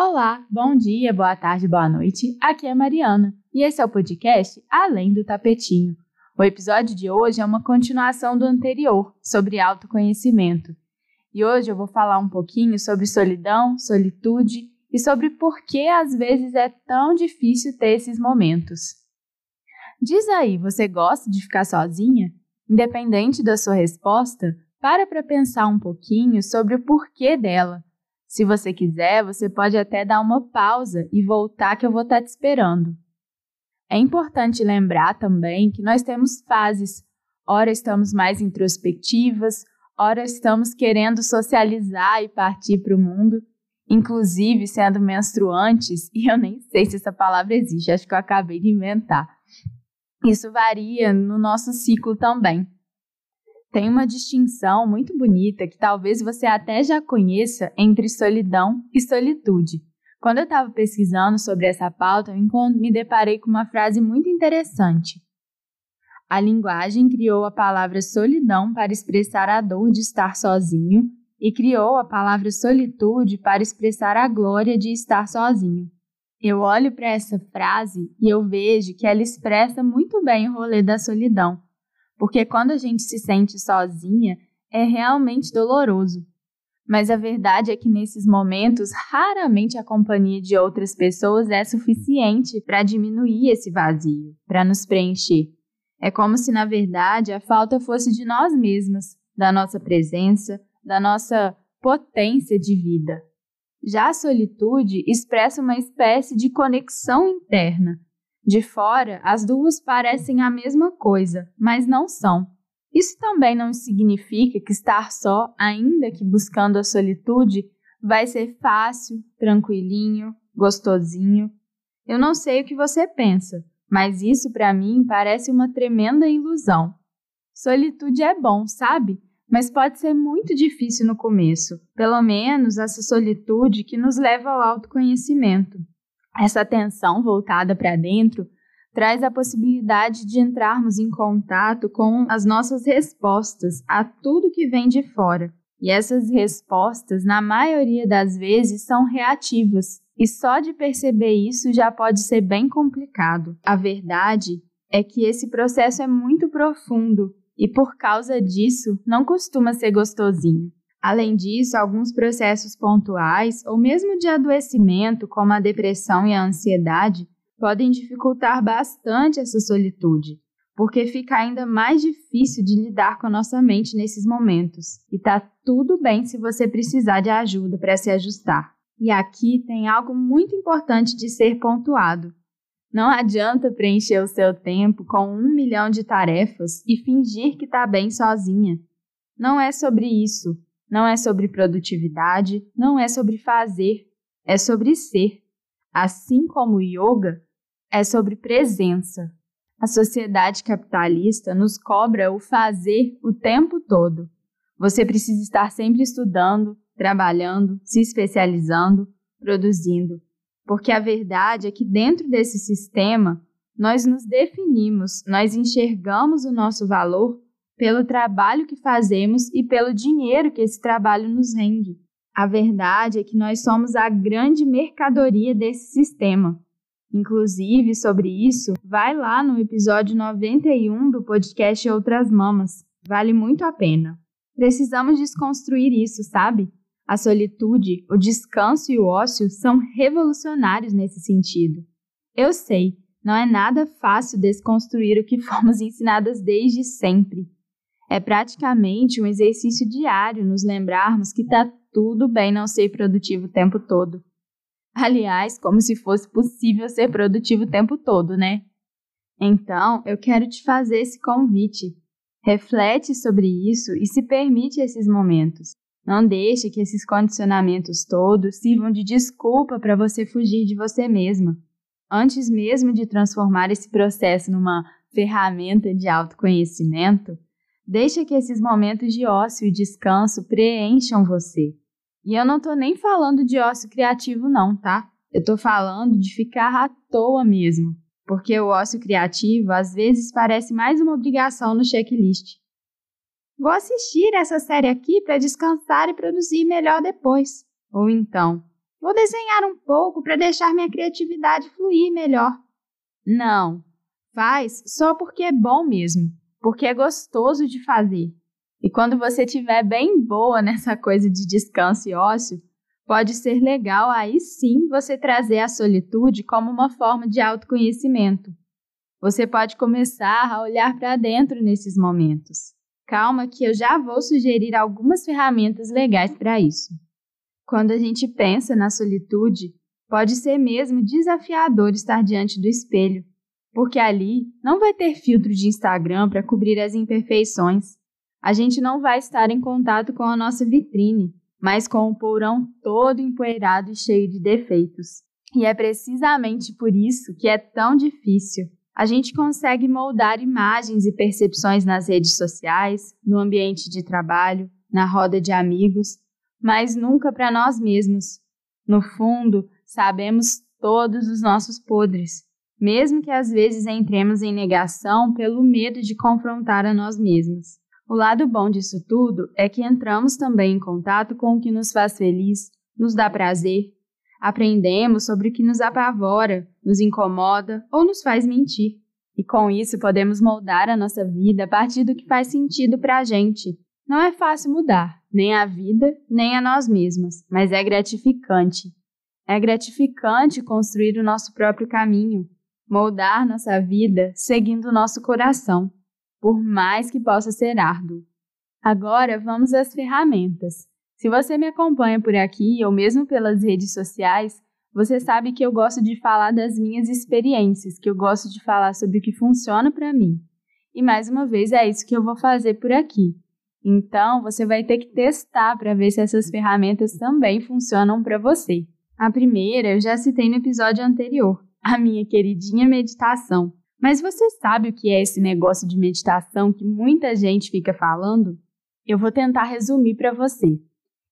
Olá, bom dia, boa tarde, boa noite. Aqui é Mariana e esse é o podcast Além do Tapetinho. O episódio de hoje é uma continuação do anterior, sobre autoconhecimento. E hoje eu vou falar um pouquinho sobre solidão, solitude e sobre por que às vezes é tão difícil ter esses momentos. Diz aí, você gosta de ficar sozinha? Independente da sua resposta, para para pensar um pouquinho sobre o porquê dela. Se você quiser, você pode até dar uma pausa e voltar que eu vou estar te esperando. É importante lembrar também que nós temos fases. Ora estamos mais introspectivas, ora estamos querendo socializar e partir para o mundo, inclusive sendo menstruantes, e eu nem sei se essa palavra existe, acho que eu acabei de inventar. Isso varia no nosso ciclo também tem uma distinção muito bonita que talvez você até já conheça entre solidão e solitude. Quando eu estava pesquisando sobre essa pauta, eu me deparei com uma frase muito interessante. A linguagem criou a palavra solidão para expressar a dor de estar sozinho e criou a palavra solitude para expressar a glória de estar sozinho. Eu olho para essa frase e eu vejo que ela expressa muito bem o rolê da solidão porque quando a gente se sente sozinha, é realmente doloroso. Mas a verdade é que nesses momentos, raramente a companhia de outras pessoas é suficiente para diminuir esse vazio, para nos preencher. É como se, na verdade, a falta fosse de nós mesmas, da nossa presença, da nossa potência de vida. Já a solitude expressa uma espécie de conexão interna, de fora, as duas parecem a mesma coisa, mas não são. Isso também não significa que estar só, ainda que buscando a solitude, vai ser fácil, tranquilinho, gostosinho. Eu não sei o que você pensa, mas isso para mim parece uma tremenda ilusão. Solitude é bom, sabe? Mas pode ser muito difícil no começo, pelo menos essa solitude que nos leva ao autoconhecimento. Essa atenção voltada para dentro traz a possibilidade de entrarmos em contato com as nossas respostas a tudo que vem de fora. E essas respostas, na maioria das vezes, são reativas, e só de perceber isso já pode ser bem complicado. A verdade é que esse processo é muito profundo e, por causa disso, não costuma ser gostosinho. Além disso, alguns processos pontuais ou mesmo de adoecimento, como a depressão e a ansiedade, podem dificultar bastante essa solitude, porque fica ainda mais difícil de lidar com a nossa mente nesses momentos. E tá tudo bem se você precisar de ajuda para se ajustar. E aqui tem algo muito importante de ser pontuado. Não adianta preencher o seu tempo com um milhão de tarefas e fingir que está bem sozinha. Não é sobre isso não é sobre produtividade, não é sobre fazer, é sobre ser. Assim como o yoga, é sobre presença. A sociedade capitalista nos cobra o fazer o tempo todo. Você precisa estar sempre estudando, trabalhando, se especializando, produzindo. Porque a verdade é que dentro desse sistema, nós nos definimos, nós enxergamos o nosso valor pelo trabalho que fazemos e pelo dinheiro que esse trabalho nos rende. A verdade é que nós somos a grande mercadoria desse sistema. Inclusive, sobre isso, vai lá no episódio 91 do podcast Outras Mamas. Vale muito a pena. Precisamos desconstruir isso, sabe? A solitude, o descanso e o ócio são revolucionários nesse sentido. Eu sei, não é nada fácil desconstruir o que fomos ensinadas desde sempre. É praticamente um exercício diário nos lembrarmos que está tudo bem não ser produtivo o tempo todo. Aliás, como se fosse possível ser produtivo o tempo todo, né? Então, eu quero te fazer esse convite. Reflete sobre isso e se permite esses momentos. Não deixe que esses condicionamentos todos sirvam de desculpa para você fugir de você mesma. Antes mesmo de transformar esse processo numa ferramenta de autoconhecimento, Deixa que esses momentos de ócio e descanso preencham você. E eu não tô nem falando de ócio criativo, não, tá? Eu tô falando de ficar à toa mesmo. Porque o ócio criativo às vezes parece mais uma obrigação no checklist. Vou assistir essa série aqui para descansar e produzir melhor depois. Ou então, Vou desenhar um pouco para deixar minha criatividade fluir melhor. Não, faz só porque é bom mesmo, porque é gostoso de fazer. E quando você estiver bem boa nessa coisa de descanso e ócio, pode ser legal aí sim você trazer a solitude como uma forma de autoconhecimento. Você pode começar a olhar para dentro nesses momentos. Calma que eu já vou sugerir algumas ferramentas legais para isso. Quando a gente pensa na solitude, pode ser mesmo desafiador estar diante do espelho, porque ali não vai ter filtro de Instagram para cobrir as imperfeições. A gente não vai estar em contato com a nossa vitrine, mas com o porão todo empoeirado e cheio de defeitos. E é precisamente por isso que é tão difícil. A gente consegue moldar imagens e percepções nas redes sociais, no ambiente de trabalho, na roda de amigos, mas nunca para nós mesmos. No fundo, sabemos todos os nossos podres, mesmo que às vezes entremos em negação pelo medo de confrontar a nós mesmos. O lado bom disso tudo é que entramos também em contato com o que nos faz feliz, nos dá prazer. Aprendemos sobre o que nos apavora, nos incomoda ou nos faz mentir. E com isso podemos moldar a nossa vida a partir do que faz sentido para a gente. Não é fácil mudar, nem a vida, nem a nós mesmas, mas é gratificante. É gratificante construir o nosso próprio caminho, moldar nossa vida seguindo o nosso coração por mais que possa ser árduo. Agora vamos às ferramentas. Se você me acompanha por aqui ou mesmo pelas redes sociais, você sabe que eu gosto de falar das minhas experiências, que eu gosto de falar sobre o que funciona para mim. E mais uma vez é isso que eu vou fazer por aqui. Então, você vai ter que testar para ver se essas ferramentas também funcionam para você. A primeira eu já citei no episódio anterior, a minha queridinha meditação. Mas você sabe o que é esse negócio de meditação que muita gente fica falando? Eu vou tentar resumir para você.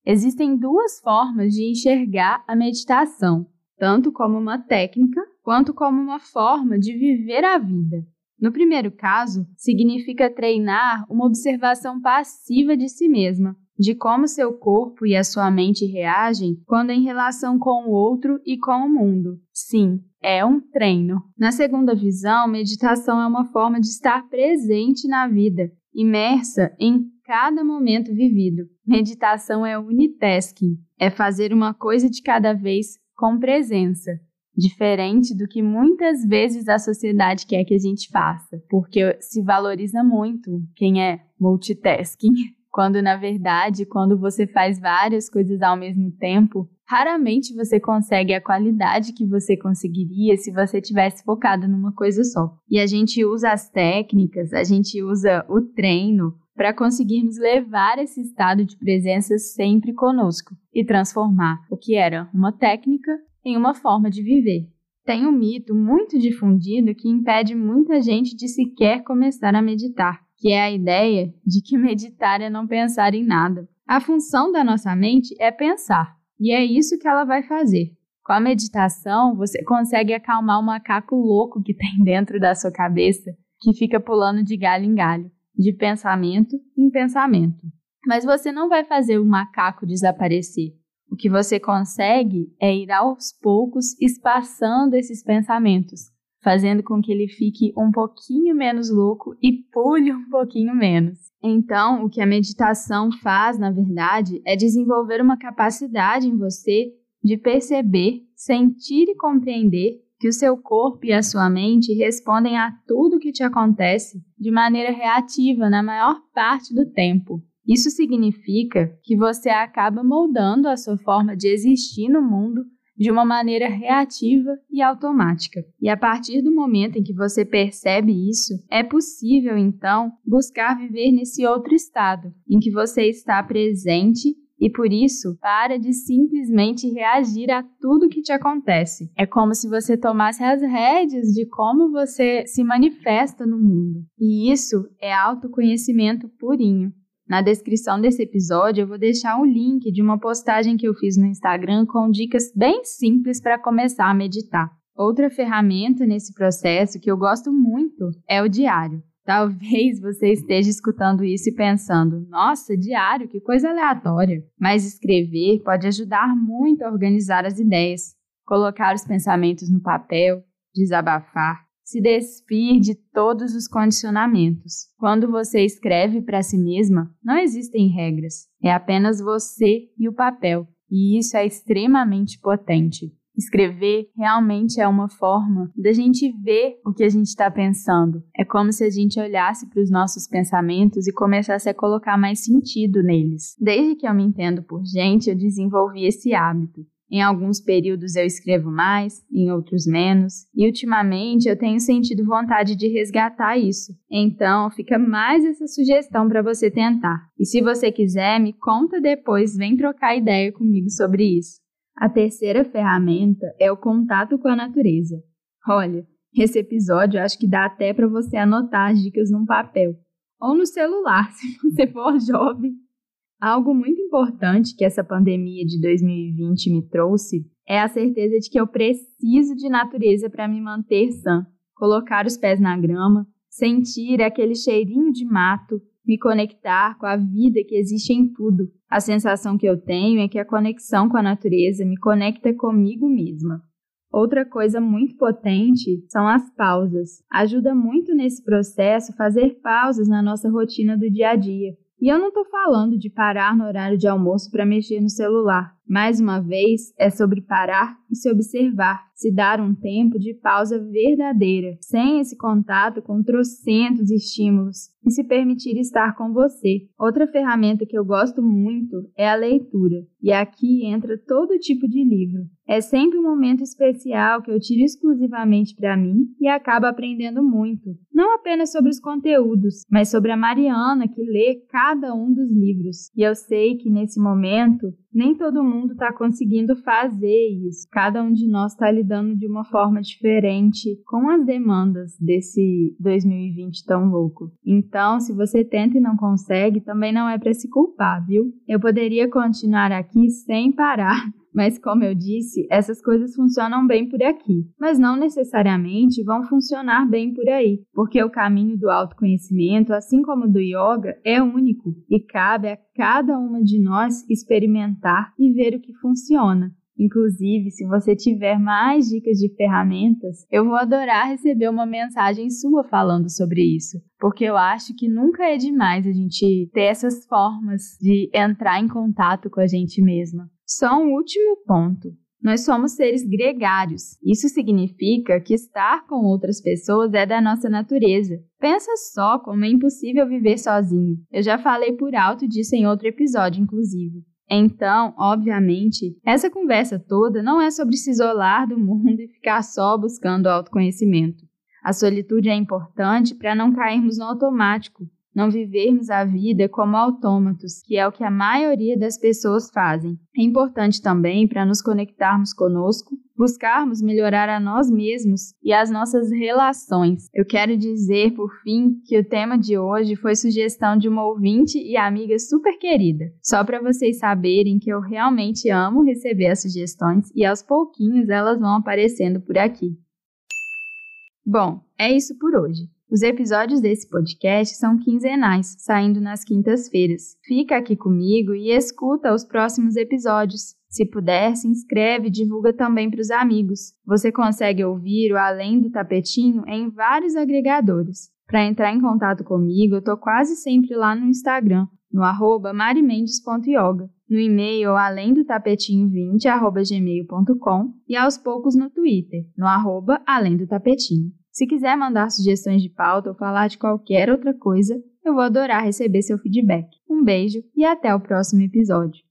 Existem duas formas de enxergar a meditação, tanto como uma técnica quanto como uma forma de viver a vida. No primeiro caso, significa treinar uma observação passiva de si mesma, de como seu corpo e a sua mente reagem quando em relação com o outro e com o mundo. Sim, é um treino. Na segunda visão, meditação é uma forma de estar presente na vida, imersa em cada momento vivido. Meditação é unitasking, é fazer uma coisa de cada vez com presença, diferente do que muitas vezes a sociedade quer que a gente faça, porque se valoriza muito quem é multitasking. Quando na verdade, quando você faz várias coisas ao mesmo tempo, raramente você consegue a qualidade que você conseguiria se você tivesse focado numa coisa só. E a gente usa as técnicas, a gente usa o treino para conseguirmos levar esse estado de presença sempre conosco e transformar o que era uma técnica em uma forma de viver. Tem um mito muito difundido que impede muita gente de sequer começar a meditar que é a ideia de que meditar é não pensar em nada. A função da nossa mente é pensar, e é isso que ela vai fazer. Com a meditação, você consegue acalmar o macaco louco que tem dentro da sua cabeça, que fica pulando de galho em galho, de pensamento em pensamento. Mas você não vai fazer o macaco desaparecer. O que você consegue é ir aos poucos espaçando esses pensamentos, fazendo com que ele fique um pouquinho menos louco e pule um pouquinho menos. Então, o que a meditação faz, na verdade, é desenvolver uma capacidade em você de perceber, sentir e compreender que o seu corpo e a sua mente respondem a tudo que te acontece de maneira reativa na maior parte do tempo. Isso significa que você acaba moldando a sua forma de existir no mundo de uma maneira reativa e automática. E a partir do momento em que você percebe isso, é possível então buscar viver nesse outro estado, em que você está presente e por isso para de simplesmente reagir a tudo que te acontece. É como se você tomasse as rédeas de como você se manifesta no mundo. E isso é autoconhecimento purinho. Na descrição desse episódio eu vou deixar um link de uma postagem que eu fiz no Instagram com dicas bem simples para começar a meditar. Outra ferramenta nesse processo que eu gosto muito é o diário. Talvez você esteja escutando isso e pensando: nossa, diário, que coisa aleatória. Mas escrever pode ajudar muito a organizar as ideias, colocar os pensamentos no papel, desabafar, se despir de todos os condicionamentos. Quando você escreve para si mesma, não existem regras, é apenas você e o papel, e isso é extremamente potente. Escrever realmente é uma forma da gente ver o que a gente está pensando. É como se a gente olhasse para os nossos pensamentos e começasse a colocar mais sentido neles. Desde que eu me entendo por gente, eu desenvolvi esse hábito. Em alguns períodos eu escrevo mais, em outros menos, e ultimamente eu tenho sentido vontade de resgatar isso. Então, fica mais essa sugestão para você tentar. E se você quiser, me conta depois, vem trocar ideia comigo sobre isso. A terceira ferramenta é o contato com a natureza. Olha, esse episódio acho que dá até para você anotar as dicas num papel ou no celular, se você for jovem. Algo muito importante que essa pandemia de 2020 me trouxe é a certeza de que eu preciso de natureza para me manter sã. Colocar os pés na grama, sentir aquele cheirinho de mato, me conectar com a vida que existe em tudo. A sensação que eu tenho é que a conexão com a natureza me conecta comigo mesma. Outra coisa muito potente são as pausas. Ajuda muito nesse processo fazer pausas na nossa rotina do dia a dia. E eu não estou falando de parar no horário de almoço para mexer no celular. Mais uma vez, é sobre parar e se observar, se dar um tempo de pausa verdadeira, sem esse contato com trocentos estímulos, e se permitir estar com você. Outra ferramenta que eu gosto muito é a leitura, e aqui entra todo tipo de livro. É sempre um momento especial que eu tiro exclusivamente para mim e acabo aprendendo muito, não apenas sobre os conteúdos, mas sobre a Mariana que lê cada um dos livros. E eu sei que nesse momento nem todo mundo está conseguindo fazer isso. Cada um de nós está lidando de uma forma diferente com as demandas desse 2020 tão louco. Então, se você tenta e não consegue, também não é para se culpar, viu? Eu poderia continuar aqui sem parar mas, como eu disse, essas coisas funcionam bem por aqui, mas não necessariamente vão funcionar bem por aí, porque o caminho do autoconhecimento, assim como do yoga, é único e cabe a cada uma de nós experimentar e ver o que funciona. Inclusive, se você tiver mais dicas de ferramentas, eu vou adorar receber uma mensagem sua falando sobre isso, porque eu acho que nunca é demais a gente ter essas formas de entrar em contato com a gente mesma. Só um último ponto. Nós somos seres gregários. Isso significa que estar com outras pessoas é da nossa natureza. Pensa só como é impossível viver sozinho. Eu já falei por alto disso em outro episódio, inclusive. Então, obviamente, essa conversa toda não é sobre se isolar do mundo e ficar só buscando autoconhecimento. A solitude é importante para não cairmos no automático, não vivermos a vida como autômatos, que é o que a maioria das pessoas fazem. É importante também para nos conectarmos conosco, buscarmos melhorar a nós mesmos e as nossas relações. Eu quero dizer, por fim, que o tema de hoje foi sugestão de uma ouvinte e amiga super querida. Só para vocês saberem que eu realmente amo receber as sugestões e aos pouquinhos elas vão aparecendo por aqui. Bom, é isso por hoje. Os episódios desse podcast são quinzenais, saindo nas quintas-feiras. Fica aqui comigo e escuta os próximos episódios. Se puder, se inscreve e divulga também para os amigos. Você consegue ouvir o Além do Tapetinho em vários agregadores. Para entrar em contato comigo, eu estou quase sempre lá no Instagram, no arroba marimendes.yoga, no e-mail além do tapetinho20 arroba gmail.com e aos poucos no Twitter, no arroba além do tapetinho. Se quiser mandar sugestões de pauta ou falar de qualquer outra coisa, eu vou adorar receber seu feedback. Um beijo e até o próximo episódio.